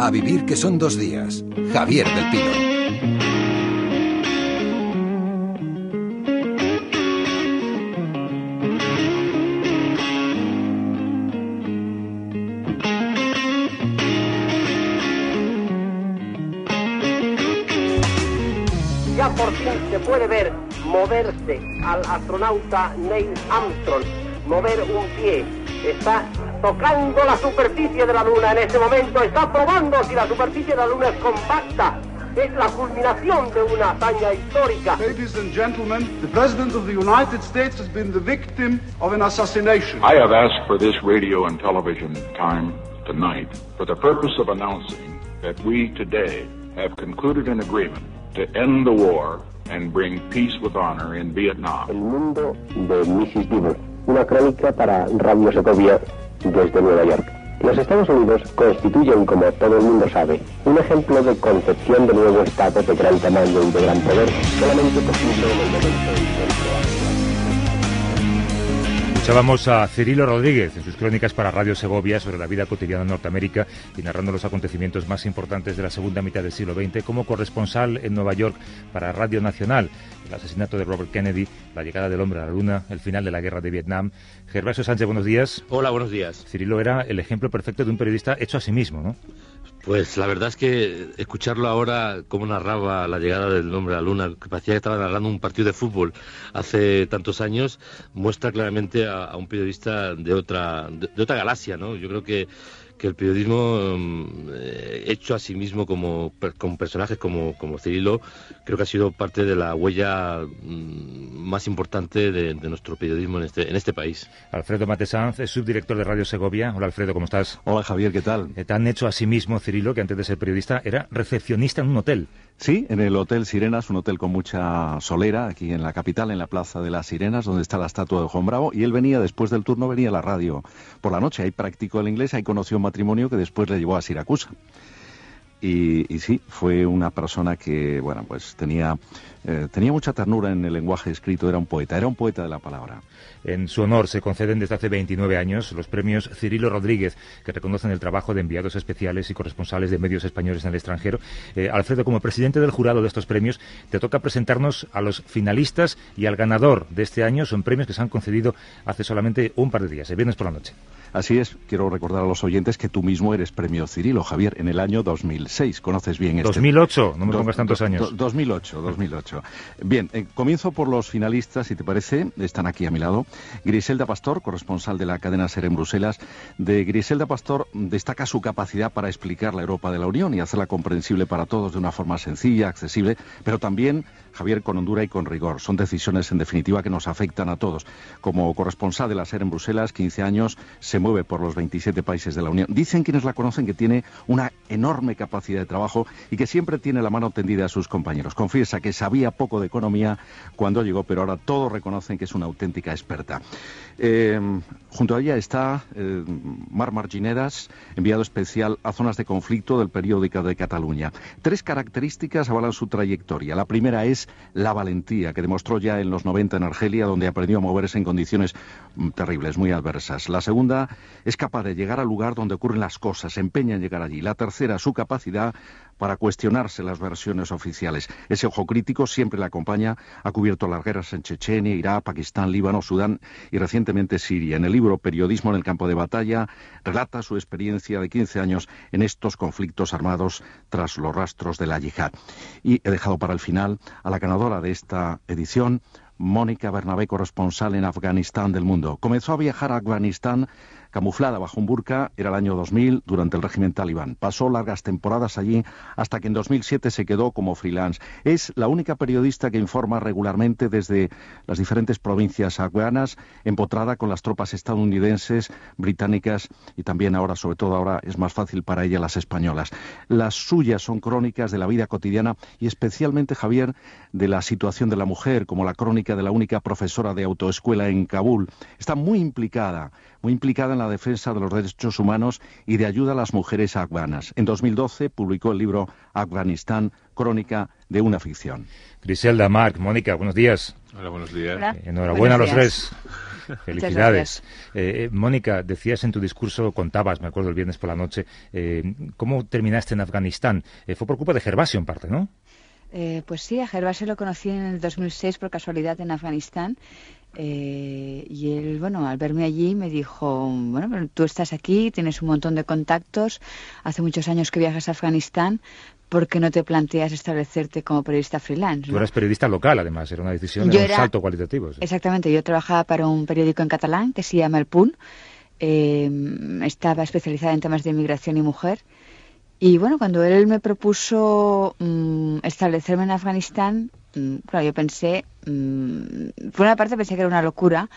A vivir que son dos días. Javier del Pino. Ya por fin se puede ver moverse al astronauta Neil Armstrong, mover un pie. Está tocando la superficie de la Luna en este momento, está probando si la superficie de la Luna es compacta. Es la culminación de una hazaña histórica. Ladies and gentlemen, the President of the United States has been the victim of an assassination. I have asked for this radio and television time tonight for the purpose of announcing that we today have concluded an agreement to end the war and bring peace with honor in Vietnam. El mundo de Mrs. Dibble, una crónica para Radio Segovia desde Nueva York. Los Estados Unidos constituyen, como todo el mundo sabe, un ejemplo de concepción de nuevo Estado de gran tamaño y de gran poder, solamente posible en el momento Escuchábamos a Cirilo Rodríguez en sus crónicas para Radio Segovia sobre la vida cotidiana en Norteamérica y narrando los acontecimientos más importantes de la segunda mitad del siglo XX como corresponsal en Nueva York para Radio Nacional. El asesinato de Robert Kennedy, la llegada del hombre a la luna, el final de la guerra de Vietnam. Gervasio Sánchez, buenos días. Hola, buenos días. Cirilo era el ejemplo perfecto de un periodista hecho a sí mismo, ¿no? Pues la verdad es que escucharlo ahora, cómo narraba la llegada del hombre a luna, que parecía que estaba narrando un partido de fútbol hace tantos años, muestra claramente a, un periodista de otra, de otra galaxia, ¿no? Yo creo que que el periodismo eh, hecho a sí mismo como, con personajes como, como Cirilo creo que ha sido parte de la huella mm, más importante de, de, nuestro periodismo en este, en este país. Alfredo Matesanz es subdirector de Radio Segovia. Hola Alfredo, ¿cómo estás? Hola Javier, ¿qué tal? Eh, tan hecho a sí mismo Cirilo que antes de ser periodista era recepcionista en un hotel. Sí, en el Hotel Sirenas, un hotel con mucha solera, aquí en la capital, en la Plaza de las Sirenas, donde está la estatua de Juan Bravo, y él venía, después del turno, venía a la radio por la noche, ahí practicó el inglés, ahí conoció un matrimonio que después le llevó a Siracusa. Y, y, sí, fue una persona que, bueno, pues tenía, eh, tenía mucha ternura en el lenguaje escrito, era un poeta, era un poeta de la palabra. En su honor se conceden desde hace 29 años los premios Cirilo Rodríguez, que reconocen el trabajo de enviados especiales y corresponsales de medios españoles en el extranjero. Eh, Alfredo, como presidente del jurado de estos premios, te toca presentarnos a los finalistas y al ganador de este año. Son premios que se han concedido hace solamente un par de días, el viernes por la noche. Así es, quiero recordar a los oyentes que tú mismo eres premio Cirilo, Javier, en el año 2006. Conoces bien este. 2008, no me pongas tantos años. Do, 2008, 2008. Bien, eh, comienzo por los finalistas, si te parece, están aquí a mi lado. Griselda Pastor, corresponsal de la cadena SER en Bruselas. De Griselda Pastor destaca su capacidad para explicar la Europa de la Unión y hacerla comprensible para todos de una forma sencilla, accesible, pero también, Javier, con hondura y con rigor. Son decisiones, en definitiva, que nos afectan a todos. Como corresponsal de la SER en Bruselas, 15 años, se mueve por los 27 países de la Unión. Dicen quienes la conocen que tiene una enorme capacidad de trabajo y que siempre tiene la mano tendida a sus compañeros. Confiesa que sabía poco de economía cuando llegó, pero ahora todos reconocen que es una auténtica experta. Eh, junto a ella está eh, Mar Marginedas, enviado especial a zonas de conflicto del periódico de Cataluña. Tres características avalan su trayectoria. La primera es la valentía que demostró ya en los 90 en Argelia, donde aprendió a moverse en condiciones mm, terribles, muy adversas. La segunda es capaz de llegar al lugar donde ocurren las cosas, se empeña en llegar allí. La tercera, su capacidad para cuestionarse las versiones oficiales. Ese ojo crítico siempre le acompaña, ha cubierto las guerras en Chechenia, Irak, Pakistán, Líbano, Sudán y recientemente Siria. En el libro Periodismo en el campo de batalla relata su experiencia de 15 años en estos conflictos armados tras los rastros de la yihad. Y he dejado para el final a la ganadora de esta edición, Mónica Bernabé, corresponsal en Afganistán del mundo. Comenzó a viajar a Afganistán camuflada bajo un burka, era el año 2000, durante el régimen talibán. Pasó largas temporadas allí hasta que en 2007 se quedó como freelance. Es la única periodista que informa regularmente desde las diferentes provincias afganas, empotrada con las tropas estadounidenses, británicas y también ahora, sobre todo ahora, es más fácil para ella las españolas. Las suyas son crónicas de la vida cotidiana y especialmente, Javier, de la situación de la mujer, como la crónica de la única profesora de autoescuela en Kabul. Está muy implicada, muy implicada en la defensa de los derechos humanos y de ayuda a las mujeres afganas. En 2012 publicó el libro Afganistán, crónica de una ficción. Griselda, Marc, Mónica, buenos días. Hola, buenos días. Hola. Enhorabuena buenos a los días. tres. Felicidades. Eh, Mónica, decías en tu discurso, contabas, me acuerdo el viernes por la noche, cómo terminaste en Afganistán. fue por culpa de Gervasio en parte, ¿no? pues sí, a Gervasio lo conocí en el 2006 por casualidad en Afganistán eh, y él, bueno, al verme allí me dijo, bueno, tú estás aquí, tienes un montón de contactos, hace muchos años que viajas a Afganistán, ¿por qué no te planteas establecerte como periodista freelance? Tú eras periodista local, además, era una decisión, de un salto cualitativo. Exactamente, yo trabajaba para un periódico en catalán que se llama El Punt, eh, estaba especializada en temas de inmigración y mujer, y bueno, cuando él me propuso mm, establecerme en Afganistán, claro, yo pensé, mm, por una parte pensé que era una locura,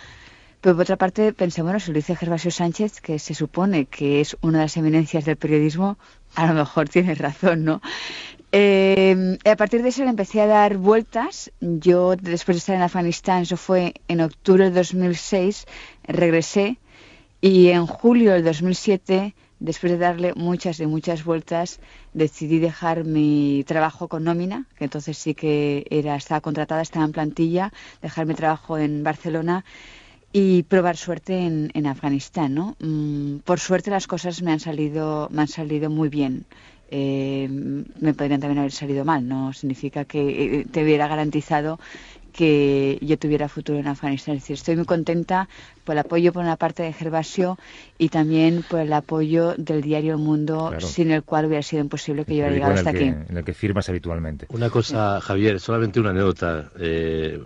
pero por otra parte pensé, bueno, si lo dice Gervasio Sánchez, que se supone que es una de las eminencias del periodismo, a lo mejor tiene razón, ¿no? Eh, a partir de eso le empecé a dar vueltas. Yo, después de estar en Afganistán, eso fue en octubre del 2006, regresé y en julio del 2007 después de darle muchas y muchas vueltas, decidí dejar mi trabajo con nómina, que entonces sí que era, estaba contratada, estaba en plantilla, dejar mi trabajo en Barcelona y probar suerte en, Afganistán, ¿no? Mm, por suerte las cosas me han salido, me han salido muy bien. Eh, me podrían también haber salido mal, no significa que eh, te hubiera garantizado que yo tuviera futuro en Afganistán. Es decir, estoy muy contenta por el apoyo por una parte de Gervasio y también por el apoyo del diario El Mundo, sin el cual hubiera sido imposible que yo hubiera llegado hasta aquí. En el que firmas habitualmente. Una cosa, Javier, solamente una anécdota. Eh,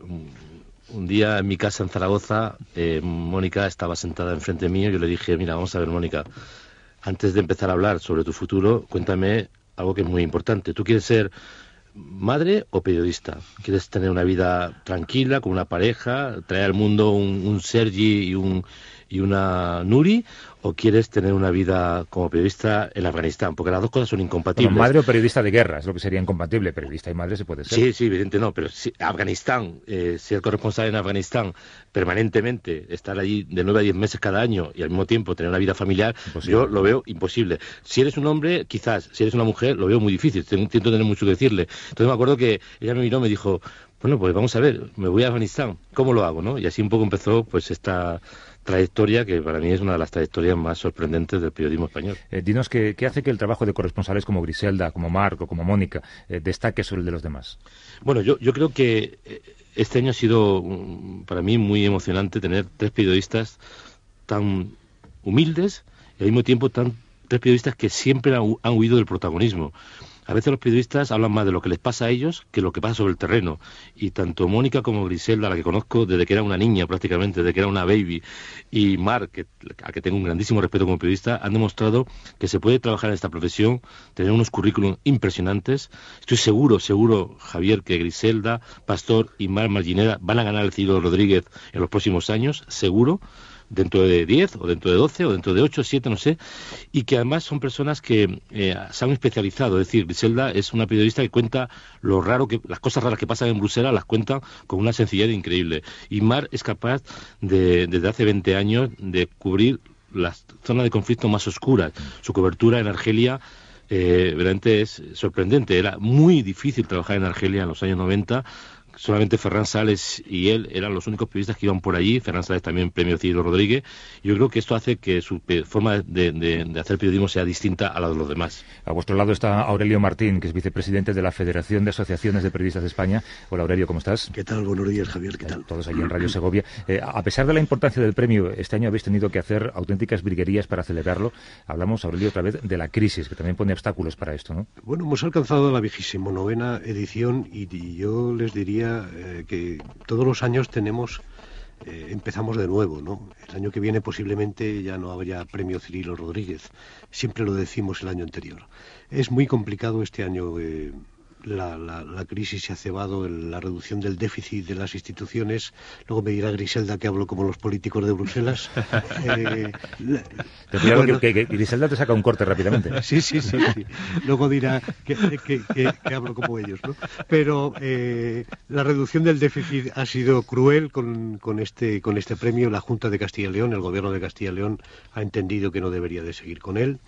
un día en mi casa en Zaragoza, eh, Mónica estaba sentada enfrente mío y yo le dije, mira, vamos a ver, Mónica, antes de empezar a hablar sobre tu futuro, cuéntame algo que es muy importante. ¿Tú quieres ser madre o periodista? ¿Quieres tener una vida tranquila, con una pareja, traer al mundo un, un Sergi y, un, y una Nuri? ¿O quieres tener una vida como periodista en Afganistán? Porque las dos cosas son incompatibles. madre o periodista de guerra es lo que sería incompatible. Periodista y madre se puede ser. Sí, sí, evidente no. Pero si Afganistán, eh, ser corresponsal en Afganistán permanentemente, estar allí de nueve a diez meses cada año y al mismo tiempo tener una vida familiar, yo lo veo imposible. Si eres un hombre, quizás. Si eres una mujer, lo veo muy difícil. Intento tener mucho que decirle. Entonces me acuerdo que ella me miró y me dijo, bueno, pues vamos a ver, me voy a Afganistán. ¿Cómo lo hago? ¿no? Y así un poco empezó pues esta trayectoria que para mí es una de las trayectorias más sorprendentes del periodismo español. Eh, dinos qué, hace que el trabajo de corresponsales como Griselda, como Marco, como Mónica eh, destaque sobre el de los demás. Bueno, yo, yo creo que eh, este año ha sido mm, para mí muy emocionante tener tres periodistas tan humildes y al mismo tiempo tan tres periodistas que siempre han, han huido del protagonismo. A veces los periodistas hablan más de lo que les pasa a ellos que lo que pasa sobre el terreno. Y tanto Mónica como Griselda, la que conozco desde que era una niña prácticamente, desde que era una baby, y Mar, que, a que tengo un grandísimo respeto como periodista, han demostrado que se puede trabajar en esta profesión, tener unos currículums impresionantes. Estoy seguro, seguro, Javier, que Griselda, Pastor y Mar Marginera van a ganar el Ciro Rodríguez en los próximos años, seguro dentro de 10 o dentro de 12 o dentro de 8, 7, no sé, y que además son personas que eh, se han especializado. Es decir, Griselda es una periodista que cuenta lo raro que, las cosas raras que pasan en Bruselas, las cuenta con una sencillez increíble. Y Mar es capaz de, desde hace 20 años, de cubrir las zonas de conflicto más oscuras. Su cobertura en Argelia eh, es sorprendente. Era muy difícil trabajar en Argelia en los años 90 solamente Ferran Sales y él eran los únicos periodistas que iban por allí. Ferran Sales también premio Ciro Rodríguez. Yo creo que esto hace que su forma de, hacer periodismo sea distinta a la de los demás. A vuestro lado está Aurelio Martín, que es vicepresidente de la Federación de Asociaciones de Periodistas de España. Hola Aurelio, ¿cómo estás? ¿Qué tal? Buenos días, Javier. ¿Qué tal? Todos allí en Radio Segovia. Eh, a pesar de la importancia del premio, este año habéis tenido que hacer auténticas briguerías para celebrarlo. Hablamos, Aurelio, otra vez de la crisis, que también pone obstáculos para esto, ¿no? Bueno, hemos alcanzado la vigésimo novena edición y, yo les diría eh, que todos los años tenemos, eh, empezamos de nuevo, ¿no? El año que viene posiblemente ya no haya premio Cirilo Rodríguez, siempre lo decimos el año anterior. Es muy complicado este año. Eh, la, la, crisis se ha cebado en la reducción del déficit de las instituciones. Luego me dirá Griselda que hablo como los políticos de Bruselas. eh, que, Griselda te saca un corte rápidamente. Sí, sí, sí. Luego dirá que, hablo como ellos. ¿no? Pero eh, la reducción del déficit ha sido cruel con, con, este, con este premio. La Junta de Castilla y León, el Gobierno de Castilla y León, ha entendido que no debería de seguir con él.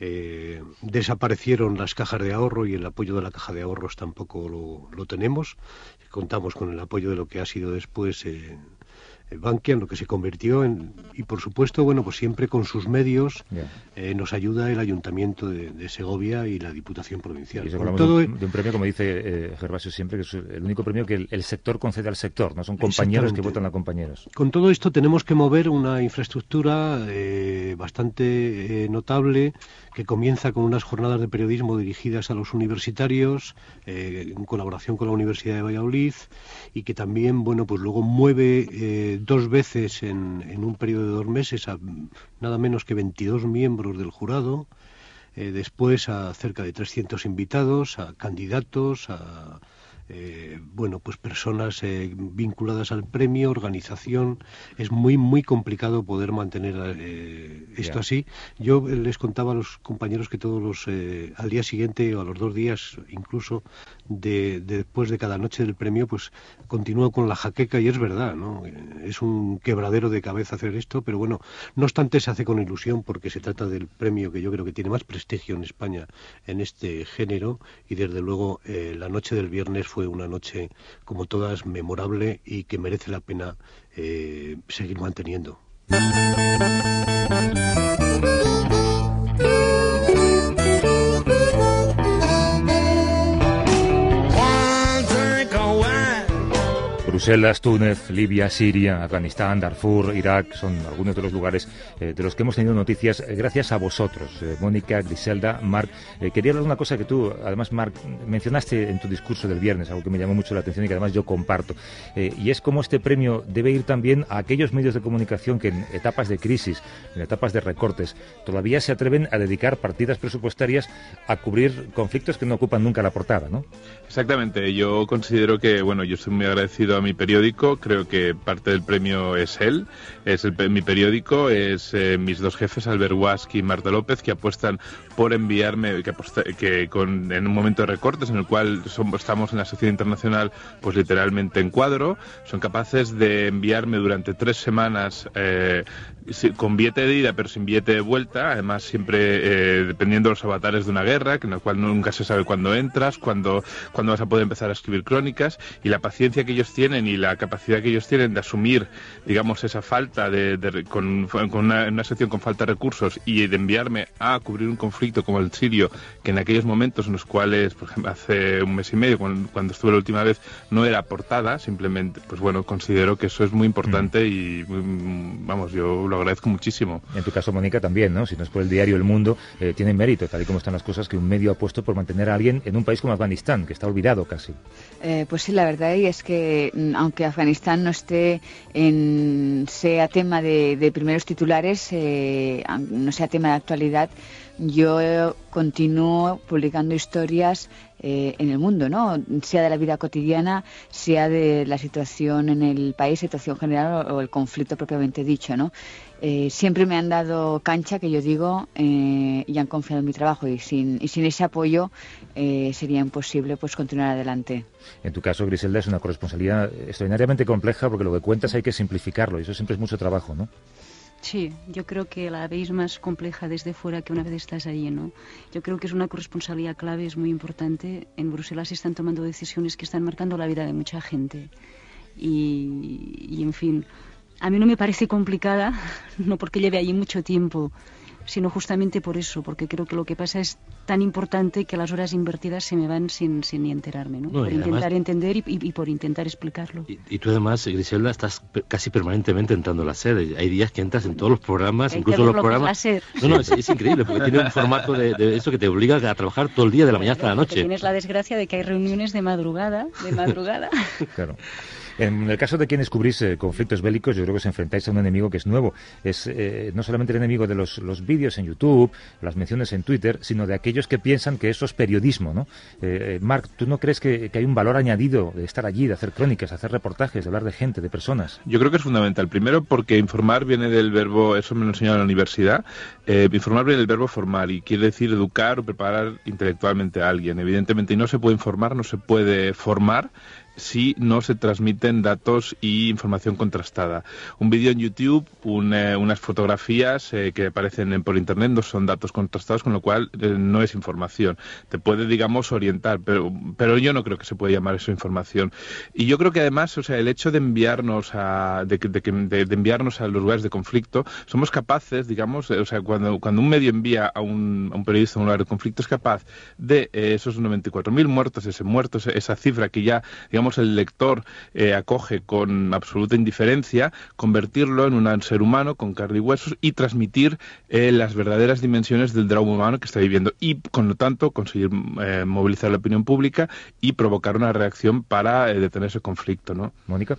Eh, desaparecieron las cajas de ahorro y el apoyo de la caja de ahorros tampoco lo, tenemos. Contamos con el apoyo de lo que ha sido después eh, Bankia, en lo que se convirtió en... Y por supuesto, bueno, pues siempre con sus medios eh, nos ayuda el Ayuntamiento de, Segovia y la Diputación Provincial. Y todo... de, un premio, como dice eh, Gervasio siempre, que es el único premio que el, sector concede al sector, no son compañeros que votan a compañeros. Con todo esto tenemos que mover una infraestructura eh, bastante notable que comienza con unas jornadas de periodismo dirigidas a los universitarios, en colaboración con la Universidad de Valladolid, y que también, bueno, pues luego mueve dos veces en, en, un periodo de dos meses a nada menos que 22 miembros del jurado, eh, después a cerca de 300 invitados, a candidatos, a eh, bueno, pues personas eh, vinculadas al premio, organización. Es muy, muy complicado poder mantener eh, esto así. Yo les contaba a los compañeros que todos los, al día siguiente o a los dos días, incluso de, después de cada noche del premio, pues continúo con la jaqueca y es verdad, ¿no? Es un quebradero de cabeza hacer esto, pero bueno, no obstante se hace con ilusión porque se trata del premio que yo creo que tiene más prestigio en España en este género y desde luego la noche del viernes fue una noche, como todas, memorable y que merece la pena eh, seguir manteniendo. Bruselas, Túnez, Libia, Siria, Afganistán, Darfur, Irak, son algunos de los lugares eh, de los que hemos tenido noticias eh, gracias a vosotros, eh, Mónica, Griselda, Marc. quería hablar de una cosa que tú, además, Marc, mencionaste en tu discurso del viernes, algo que me llamó mucho la atención y que además yo comparto, y es cómo este premio debe ir también a aquellos medios de comunicación que en etapas de crisis, en etapas de recortes, todavía se atreven a dedicar partidas presupuestarias a cubrir conflictos que no ocupan nunca la portada, ¿no? Exactamente, yo considero que, bueno, yo estoy muy agradecido a mi periódico, creo que parte del premio es él, es mi periódico, es eh, mis dos jefes, Albert Wask y Marta López, que apuestan por enviarme, que, que con, en un momento de recortes en el cual estamos en la sociedad internacional, pues literalmente en cuadro, son capaces de enviarme durante tres semanas eh, con billete de ida pero sin billete de vuelta, además siempre eh, dependiendo de los avatares de una guerra, en la cual nunca se sabe cuándo entras, cuándo, cuándo vas a poder empezar a escribir crónicas, y la paciencia que ellos tienen y la capacidad que ellos tienen de asumir, digamos, esa falta de, con, una, sección con falta de recursos y de enviarme a cubrir un conflicto como el sirio, que en aquellos momentos en los cuales, por ejemplo, hace un mes y medio, cuando, estuve la última vez, no era portada, simplemente, pues bueno, considero que eso es muy importante mm. y, mm, vamos, yo lo agradezco muchísimo. En tu caso, Mónica, también, ¿no? Si no es por el diario El Mundo, eh, tiene mérito, tal y como están las cosas, que un medio ha puesto por mantener a alguien en un país como Afganistán, que está olvidado casi. Eh, pues sí, la verdad es que, mm, aunque Afganistán no esté en, sea tema de, primeros titulares, eh, no sea tema de actualidad, yo continúo publicando historias eh, en el mundo, ¿no? Sea de la vida cotidiana, sea de la situación en el país, situación general o, el conflicto propiamente dicho, ¿no? Eh, siempre me han dado cancha, que yo digo, eh, y han confiado en mi trabajo y sin, y sin ese apoyo sería imposible pues continuar adelante. En tu caso, Griselda, es una corresponsabilidad extraordinariamente compleja porque lo que cuentas hay que simplificarlo y eso siempre es mucho trabajo, ¿no? Sí, yo creo que la veis más compleja desde fuera que una vez estás allí, ¿no? Yo creo que es una corresponsabilidad clave, es muy importante. En Bruselas se están tomando decisiones que están marcando la vida de mucha gente. Y, y en fin, a mí no me parece complicada, no porque lleve allí mucho tiempo, sino justamente por eso, porque creo que lo que pasa es tan importante que las horas invertidas se me van sin, sin ni enterarme, ¿no? por intentar entender y, por intentar explicarlo. Y, tú además, Griselda, estás casi permanentemente entrando en la sede. Hay días que entras en todos los programas, incluso los programas... No, no, es, increíble, porque tiene un formato de, de, eso que te obliga a trabajar todo el día, de la mañana hasta la noche. Tienes la desgracia de que hay reuniones de madrugada, de madrugada. claro. En el caso de quienes cubrís eh, conflictos bélicos, yo creo que os enfrentáis a un enemigo que es nuevo. Es eh, no solamente el enemigo de los, vídeos en YouTube, las menciones en Twitter, sino de aquellos que piensan que eso es periodismo, ¿no? Eh, Marc, ¿tú no crees que, hay un valor añadido de estar allí, de hacer crónicas, de hacer reportajes, de hablar de gente, de personas? Yo creo que es fundamental. Primero porque informar viene del verbo, eso me lo enseñado en la universidad, informar viene del verbo formar y quiere decir educar o preparar intelectualmente a alguien. Evidentemente, y no se puede informar, no se puede formar si no se transmiten datos y información contrastada. Un vídeo en YouTube, eh, unas fotografías eh, que aparecen por internet no son datos contrastados, con lo cual eh, no es información. Te puede, digamos, orientar, pero, pero yo no creo que se pueda llamar eso información. Y yo creo que además, o sea, el hecho de enviarnos a, de, de, de enviarnos a los lugares de conflicto, somos capaces, digamos, o sea, cuando, cuando un medio envía a un, a un periodista a un lugar de conflicto, es capaz de esos 94.000 muertos, ese muertos, esa cifra que ya, digamos, el lector eh, acoge con absoluta indiferencia, convertirlo en un ser humano con carne y huesos y transmitir eh, las verdaderas dimensiones del drama humano que está viviendo y, con lo tanto, conseguir eh, movilizar la opinión pública y provocar una reacción para detener ese conflicto, ¿no? Mónica.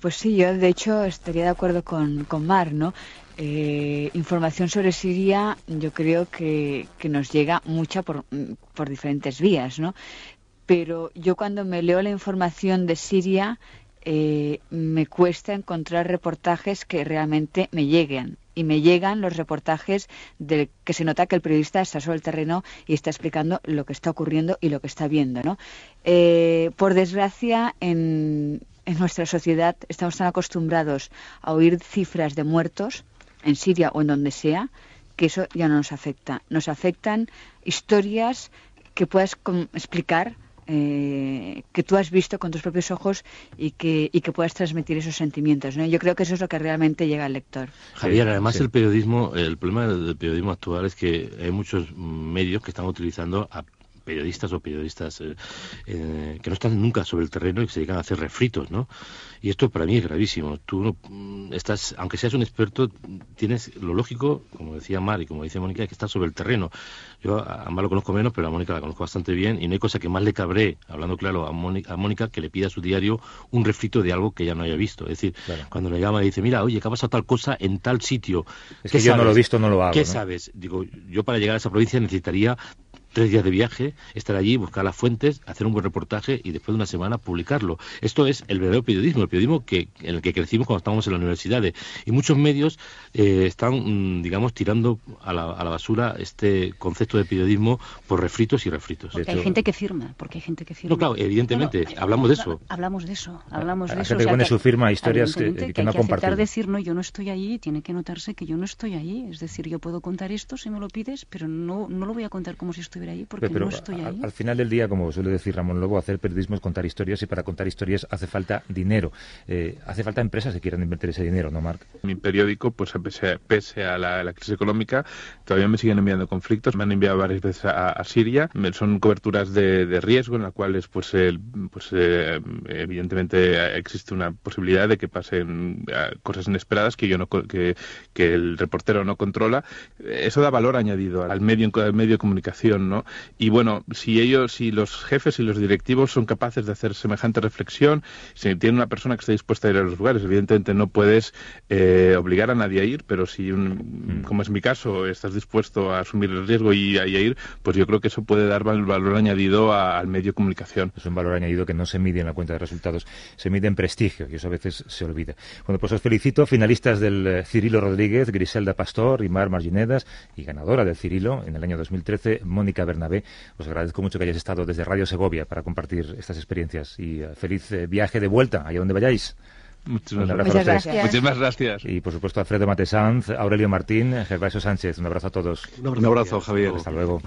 pues sí, yo de hecho estaría de acuerdo con, con Mar, ¿no? información sobre Siria yo creo que, que nos llega mucha por, por diferentes vías, ¿no? Pero yo cuando me leo la información de Siria eh, me cuesta encontrar reportajes que realmente me lleguen. Y me llegan los reportajes de que se nota que el periodista está sobre el terreno y está explicando lo que está ocurriendo y lo que está viendo. ¿no? Eh, por desgracia, en, en nuestra sociedad estamos tan acostumbrados a oír cifras de muertos en Siria o en donde sea que eso ya no nos afecta. Nos afectan historias que puedas explicar eh, que tú has visto con tus propios ojos y que, y que puedas transmitir esos sentimientos. ¿no? Yo creo que eso es lo que realmente llega al lector. Javier, además el periodismo, el problema del periodismo actual es que hay muchos medios que están utilizando a periodistas o periodistas eh, eh, que no están nunca sobre el terreno y que se dedican a hacer refritos, ¿no? Y esto para mí es gravísimo. Tú no, mm, estás, aunque seas un experto, tienes lo lógico, como decía Mar y como dice Mónica, que estás sobre el terreno. Yo a Mar lo conozco menos, pero a Mónica la conozco bastante bien y no hay cosa que más le cabré, hablando claro, a Mónica, a Mónica que le pida a su diario un refrito de algo que ya no haya visto. Es decir, cuando le llama y dice, mira, oye, que ha pasado tal cosa en tal sitio. Es que yo no lo he visto, no lo hago. ¿Qué sabes? Digo, yo para llegar a esa provincia necesitaría tres días de viaje, estar allí, buscar las fuentes, hacer un buen reportaje y después de una semana publicarlo. Esto es el verdadero periodismo, el periodismo que, en el que crecimos cuando estábamos en las universidades. Y muchos medios eh, están, mm, digamos, tirando a la, a la, basura este concepto de periodismo por refritos y refritos. Porque hay gente que firma, porque hay gente que firma. No, claro, evidentemente, hablamos de eso. Hablamos de eso, hablamos de eso. Gente que pone su firma a historias que, que, que, no hay que compartir. decir, no, yo no estoy allí, tiene que notarse que yo no estoy allí. Es decir, yo puedo contar esto si me lo pides, pero no, no lo voy a contar como si estuviera allí porque pero, no estoy al, ahí. al, final del día, como suele decir Ramón Lobo, hacer periodismo es contar historias y para contar historias hace falta dinero. Eh, hace falta empresas que quieran invertir ese dinero, ¿no, Marc? Mi periódico, pues pese a, pese a la, la, crisis económica, todavía me siguen enviando conflictos. Me han enviado varias veces a, a Siria. Son coberturas de, de, riesgo en las cuales, pues, el, pues eh, evidentemente existe una posibilidad de que pasen eh, cosas inesperadas que yo no que, que el reportero no controla. Eso da valor añadido al medio, al medio de comunicación, ¿no? Y bueno, si ellos, si los jefes y los directivos son capaces de hacer semejante reflexión, si tiene una persona que está dispuesta a ir a los lugares, evidentemente no puedes eh, obligar a nadie a ir, pero si, un, como es mi caso, estás dispuesto a asumir el riesgo y a, y a ir, pues yo creo que eso puede dar valor añadido a, al medio de comunicación. Es un valor añadido que no se mide en la cuenta de resultados, se mide en prestigio, y eso a veces se olvida. Bueno, pues os felicito, finalistas del eh, Cirilo Rodríguez, Griselda Pastor y Mar Marginedas, y ganadora del Cirilo en el año 2013, Mónica Bernabé. Os agradezco mucho que hayáis estado desde Radio Segovia para compartir estas experiencias y uh, feliz eh, viaje de vuelta allá donde vayáis. Muchísimas, Muchas gracias. Muchísimas gracias. Y por supuesto Alfredo Matesanz, Aurelio Martín, Gervasio Sánchez. Un abrazo a todos. Un abrazo, Un abrazo Javier. Hasta luego.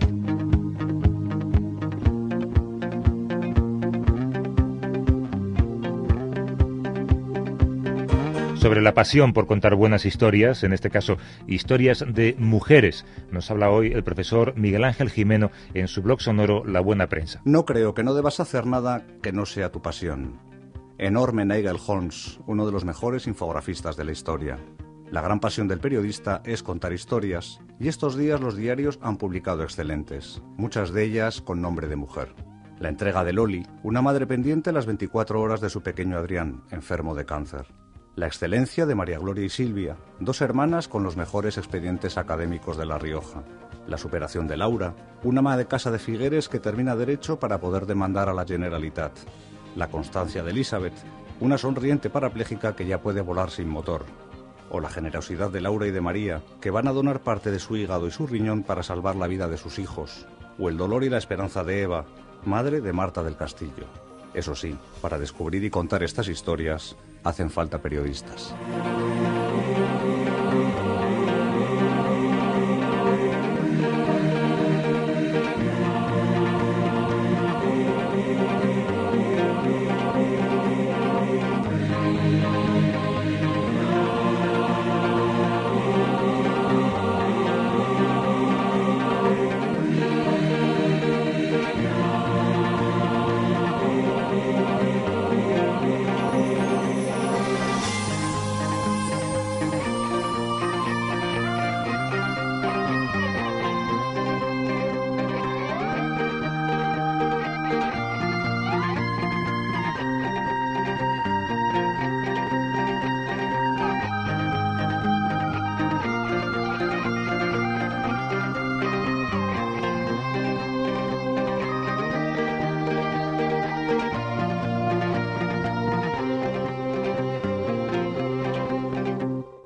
Sobre la pasión por contar buenas historias, en este caso historias de mujeres. Nos habla hoy el profesor Miguel Ángel Jimeno en su blog sonoro La Buena Prensa. No creo que no debas hacer nada que no sea tu pasión. Enorme Nigel Holmes, uno de los mejores infografistas de la historia. La gran pasión del periodista es contar historias, y estos días los diarios han publicado excelentes, muchas de ellas con nombre de mujer. La entrega de Loli, una madre pendiente las 24 horas de su pequeño Adrián, enfermo de cáncer. La excelencia de María Gloria y Silvia, dos hermanas con los mejores expedientes académicos de La Rioja. La superación de Laura, una ama de casa de Figueres que termina derecho para poder demandar a la Generalitat. La constancia de Elizabeth, una sonriente parapléjica que ya puede volar sin motor. O la generosidad de Laura y de María, que van a donar parte de su hígado y su riñón para salvar la vida de sus hijos. O el dolor y la esperanza de Eva, madre de Marta del Castillo. Eso sí, para descubrir y contar estas historias hacen falta periodistas.